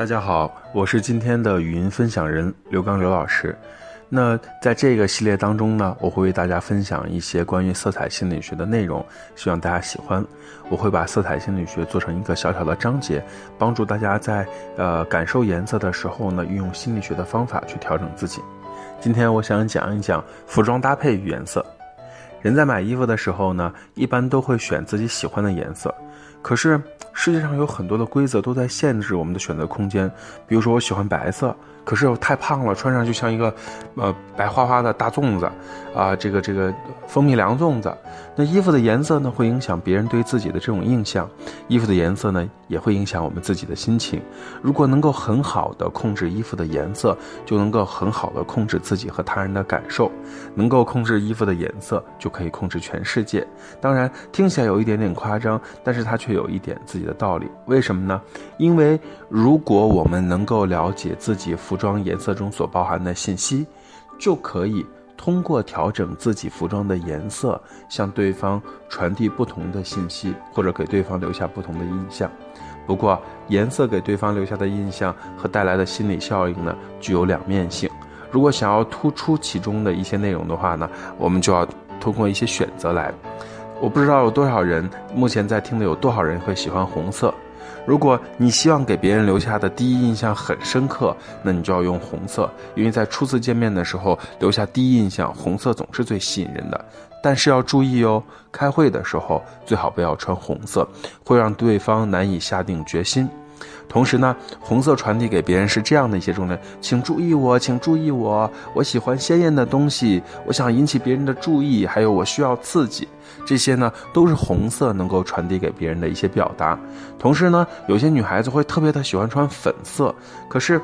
大家好，我是今天的语音分享人刘刚刘老师。那在这个系列当中呢，我会为大家分享一些关于色彩心理学的内容，希望大家喜欢。我会把色彩心理学做成一个小小的章节，帮助大家在呃感受颜色的时候呢，运用心理学的方法去调整自己。今天我想讲一讲服装搭配与颜色。人在买衣服的时候呢，一般都会选自己喜欢的颜色，可是。世界上有很多的规则都在限制我们的选择空间，比如说我喜欢白色。可是我太胖了，穿上就像一个，呃，白花花的大粽子，啊，这个这个蜂蜜凉粽子。那衣服的颜色呢，会影响别人对自己的这种印象。衣服的颜色呢，也会影响我们自己的心情。如果能够很好的控制衣服的颜色，就能够很好的控制自己和他人的感受。能够控制衣服的颜色，就可以控制全世界。当然，听起来有一点点夸张，但是它却有一点自己的道理。为什么呢？因为如果我们能够了解自己服装颜色中所包含的信息，就可以通过调整自己服装的颜色，向对方传递不同的信息，或者给对方留下不同的印象。不过，颜色给对方留下的印象和带来的心理效应呢，具有两面性。如果想要突出其中的一些内容的话呢，我们就要通过一些选择来。我不知道有多少人目前在听的，有多少人会喜欢红色。如果你希望给别人留下的第一印象很深刻，那你就要用红色，因为在初次见面的时候留下第一印象，红色总是最吸引人的。但是要注意哦，开会的时候最好不要穿红色，会让对方难以下定决心。同时呢，红色传递给别人是这样的一些重点，请注意我，请注意我，我喜欢鲜艳的东西，我想引起别人的注意，还有我需要刺激，这些呢都是红色能够传递给别人的一些表达。同时呢，有些女孩子会特别的喜欢穿粉色，可是。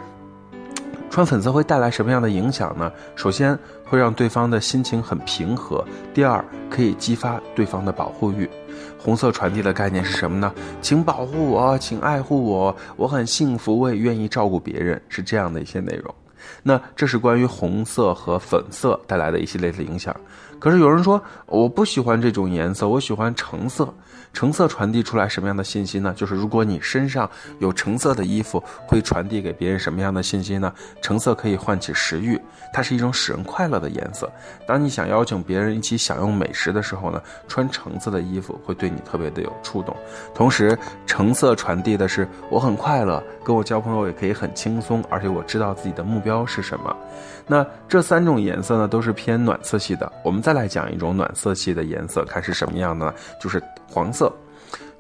穿粉色会带来什么样的影响呢？首先会让对方的心情很平和。第二，可以激发对方的保护欲。红色传递的概念是什么呢？请保护我，请爱护我，我很幸福，我也愿意照顾别人，是这样的一些内容。那这是关于红色和粉色带来的一系列的影响。可是有人说我不喜欢这种颜色，我喜欢橙色。橙色传递出来什么样的信息呢？就是如果你身上有橙色的衣服，会传递给别人什么样的信息呢？橙色可以唤起食欲，它是一种使人快乐的颜色。当你想邀请别人一起享用美食的时候呢，穿橙色的衣服会对你特别的有触动。同时，橙色传递的是我很快乐，跟我交朋友也可以很轻松，而且我知道自己的目标是什么。那这三种颜色呢，都是偏暖色系的。我们再来讲一种暖色系的颜色，看是什么样的呢？就是黄色。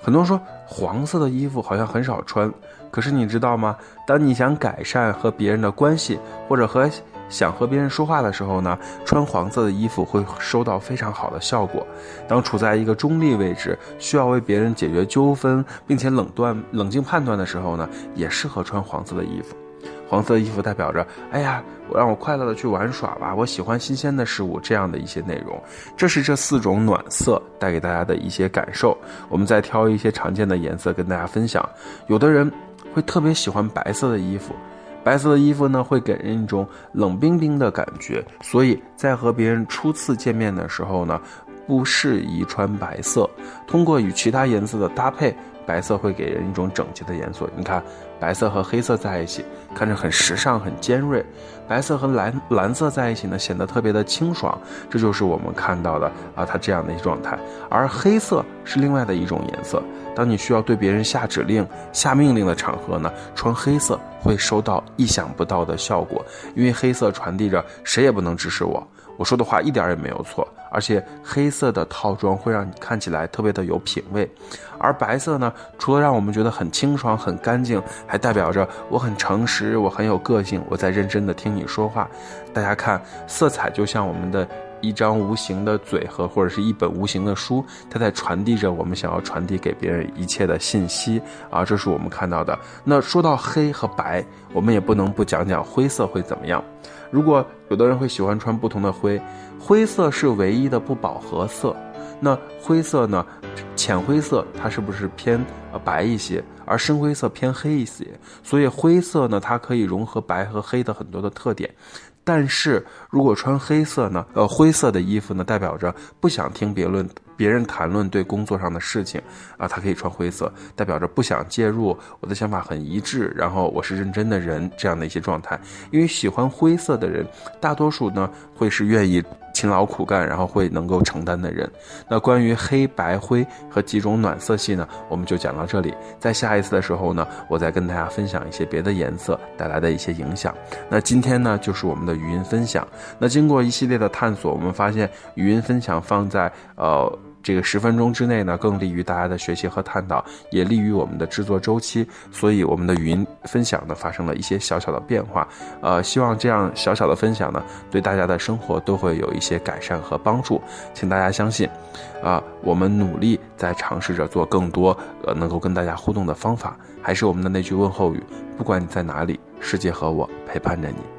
很多人说黄色的衣服好像很少穿，可是你知道吗？当你想改善和别人的关系，或者和想和别人说话的时候呢，穿黄色的衣服会收到非常好的效果。当处在一个中立位置，需要为别人解决纠纷，并且冷断、冷静判断的时候呢，也适合穿黄色的衣服。黄色衣服代表着，哎呀，我让我快乐的去玩耍吧，我喜欢新鲜的事物，这样的一些内容。这是这四种暖色带给大家的一些感受。我们再挑一些常见的颜色跟大家分享。有的人会特别喜欢白色的衣服，白色的衣服呢会给人一种冷冰冰的感觉，所以在和别人初次见面的时候呢，不适宜穿白色。通过与其他颜色的搭配。白色会给人一种整洁的颜色，你看，白色和黑色在一起，看着很时尚、很尖锐；白色和蓝蓝色在一起呢，显得特别的清爽。这就是我们看到的啊，它这样的一状态。而黑色是另外的一种颜色，当你需要对别人下指令、下命令的场合呢，穿黑色会收到意想不到的效果，因为黑色传递着谁也不能指使我。我说的话一点也没有错，而且黑色的套装会让你看起来特别的有品位，而白色呢，除了让我们觉得很清爽、很干净，还代表着我很诚实，我很有个性，我在认真的听你说话。大家看，色彩就像我们的一张无形的嘴和或者是一本无形的书，它在传递着我们想要传递给别人一切的信息啊，这是我们看到的。那说到黑和白，我们也不能不讲讲灰色会怎么样。如果有的人会喜欢穿不同的灰，灰色是唯一的不饱和色。那灰色呢？浅灰色它是不是偏呃白一些？而深灰色偏黑一些。所以灰色呢，它可以融合白和黑的很多的特点。但是如果穿黑色呢？呃，灰色的衣服呢，代表着不想听别论别人谈论对工作上的事情啊，他可以穿灰色，代表着不想介入，我的想法很一致，然后我是认真的人这样的一些状态。因为喜欢灰色的人，大多数呢会是愿意勤劳苦干，然后会能够承担的人。那关于黑白灰和几种暖色系呢，我们就讲到这里。在下一次的时候呢，我再跟大家分享一些别的颜色带来的一些影响。那今天呢，就是我们的语音分享。那经过一系列的探索，我们发现语音分享放在呃。这个十分钟之内呢，更利于大家的学习和探讨，也利于我们的制作周期。所以我们的语音分享呢，发生了一些小小的变化。呃，希望这样小小的分享呢，对大家的生活都会有一些改善和帮助。请大家相信，啊，我们努力在尝试着做更多呃能够跟大家互动的方法。还是我们的那句问候语：不管你在哪里，世界和我陪伴着你。